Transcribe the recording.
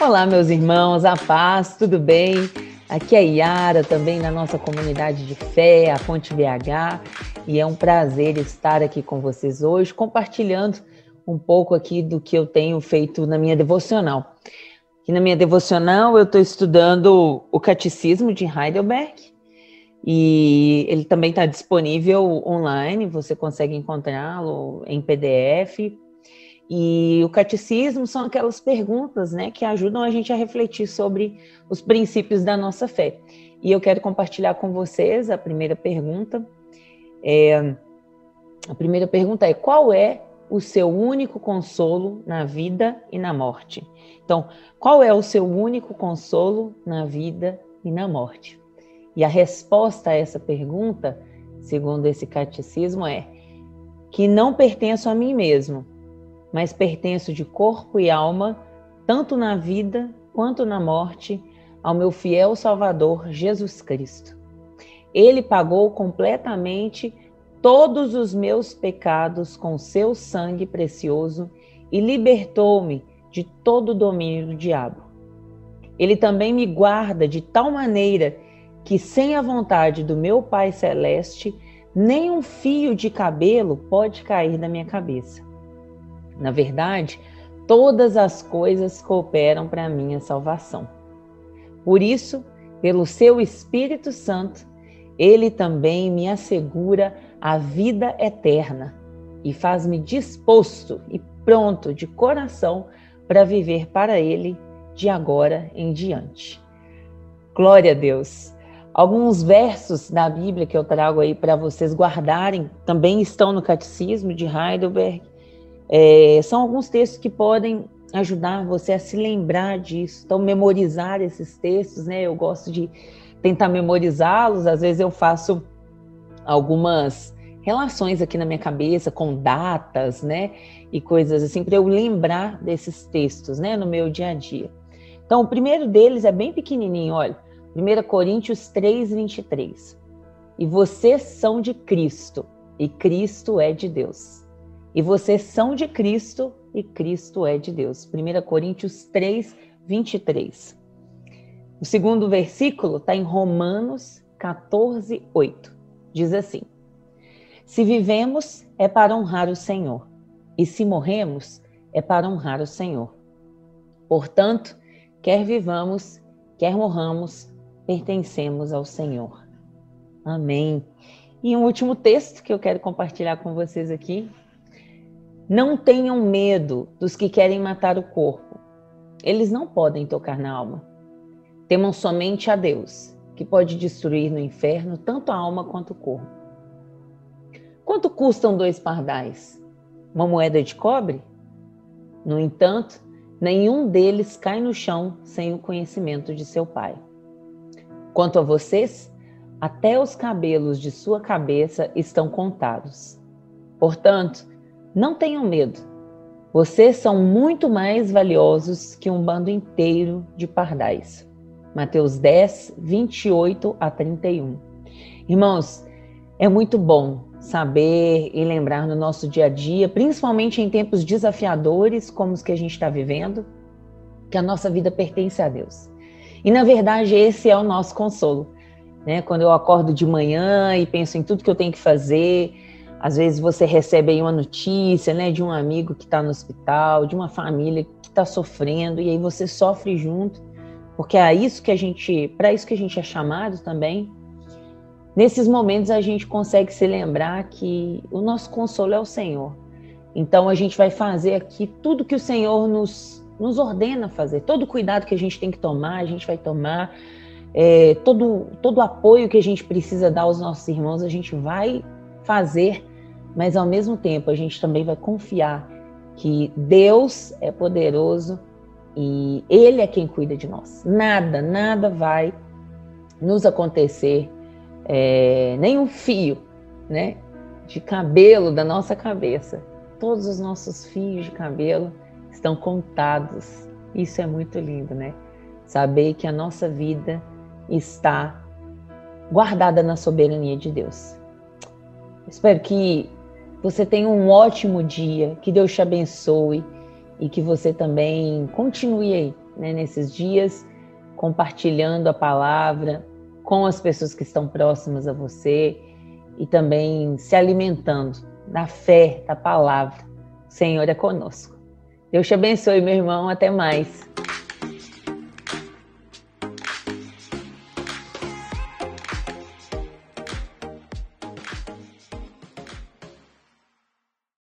Olá, meus irmãos, a paz, tudo bem? Aqui é Yara, também na nossa comunidade de fé, a Fonte BH, e é um prazer estar aqui com vocês hoje, compartilhando um pouco aqui do que eu tenho feito na minha devocional. Aqui na minha devocional eu estou estudando o Catecismo de Heidelberg, e ele também está disponível online, você consegue encontrá-lo em PDF e o catecismo são aquelas perguntas né, que ajudam a gente a refletir sobre os princípios da nossa fé. E eu quero compartilhar com vocês a primeira pergunta. É, a primeira pergunta é: qual é o seu único consolo na vida e na morte? Então, qual é o seu único consolo na vida e na morte? E a resposta a essa pergunta, segundo esse catecismo, é que não pertenço a mim mesmo, mas pertenço de corpo e alma, tanto na vida quanto na morte, ao meu fiel Salvador Jesus Cristo. Ele pagou completamente todos os meus pecados com seu sangue precioso e libertou-me de todo o domínio do diabo. Ele também me guarda de tal maneira que, sem a vontade do meu Pai Celeste, nem um fio de cabelo pode cair da minha cabeça. Na verdade, todas as coisas cooperam para a minha salvação. Por isso, pelo seu Espírito Santo, ele também me assegura a vida eterna e faz-me disposto e pronto de coração para viver para ele de agora em diante. Glória a Deus. Alguns versos da Bíblia que eu trago aí para vocês guardarem também estão no Catecismo de Heidelberg é, são alguns textos que podem ajudar você a se lembrar disso. Então, memorizar esses textos, né? Eu gosto de tentar memorizá-los. Às vezes eu faço algumas relações aqui na minha cabeça com datas, né? E coisas assim, para eu lembrar desses textos, né? No meu dia a dia. Então, o primeiro deles é bem pequenininho, olha. 1 Coríntios 3, 23. E vocês são de Cristo, e Cristo é de Deus. E vocês são de Cristo e Cristo é de Deus. 1 Coríntios 3, 23. O segundo versículo está em Romanos 14, 8. Diz assim: Se vivemos, é para honrar o Senhor, e se morremos, é para honrar o Senhor. Portanto, quer vivamos, quer morramos, pertencemos ao Senhor. Amém. E um último texto que eu quero compartilhar com vocês aqui, não tenham medo dos que querem matar o corpo. Eles não podem tocar na alma. Temam somente a Deus, que pode destruir no inferno tanto a alma quanto o corpo. Quanto custam dois pardais? Uma moeda de cobre? No entanto, nenhum deles cai no chão sem o conhecimento de seu pai. Quanto a vocês, até os cabelos de sua cabeça estão contados. Portanto, não tenham medo. Vocês são muito mais valiosos que um bando inteiro de pardais. Mateus 10, 28 a 31. Irmãos, é muito bom saber e lembrar no nosso dia a dia, principalmente em tempos desafiadores como os que a gente está vivendo, que a nossa vida pertence a Deus. E na verdade, esse é o nosso consolo. Né? Quando eu acordo de manhã e penso em tudo que eu tenho que fazer, às vezes você recebe uma notícia, né, de um amigo que está no hospital, de uma família que está sofrendo, e aí você sofre junto, porque é isso que a gente, para isso que a gente é chamado também. Nesses momentos a gente consegue se lembrar que o nosso consolo é o Senhor. Então a gente vai fazer aqui tudo que o Senhor nos, nos ordena fazer, todo o cuidado que a gente tem que tomar, a gente vai tomar. É, todo, todo o apoio que a gente precisa dar aos nossos irmãos, a gente vai fazer mas ao mesmo tempo a gente também vai confiar que Deus é poderoso e Ele é quem cuida de nós. Nada, nada vai nos acontecer, é, nem um fio, né, de cabelo da nossa cabeça. Todos os nossos fios de cabelo estão contados. Isso é muito lindo, né? Saber que a nossa vida está guardada na soberania de Deus. Espero que você tenha um ótimo dia, que Deus te abençoe e que você também continue aí né, nesses dias, compartilhando a palavra com as pessoas que estão próximas a você e também se alimentando da fé, da palavra. O Senhor é conosco. Deus te abençoe, meu irmão. Até mais.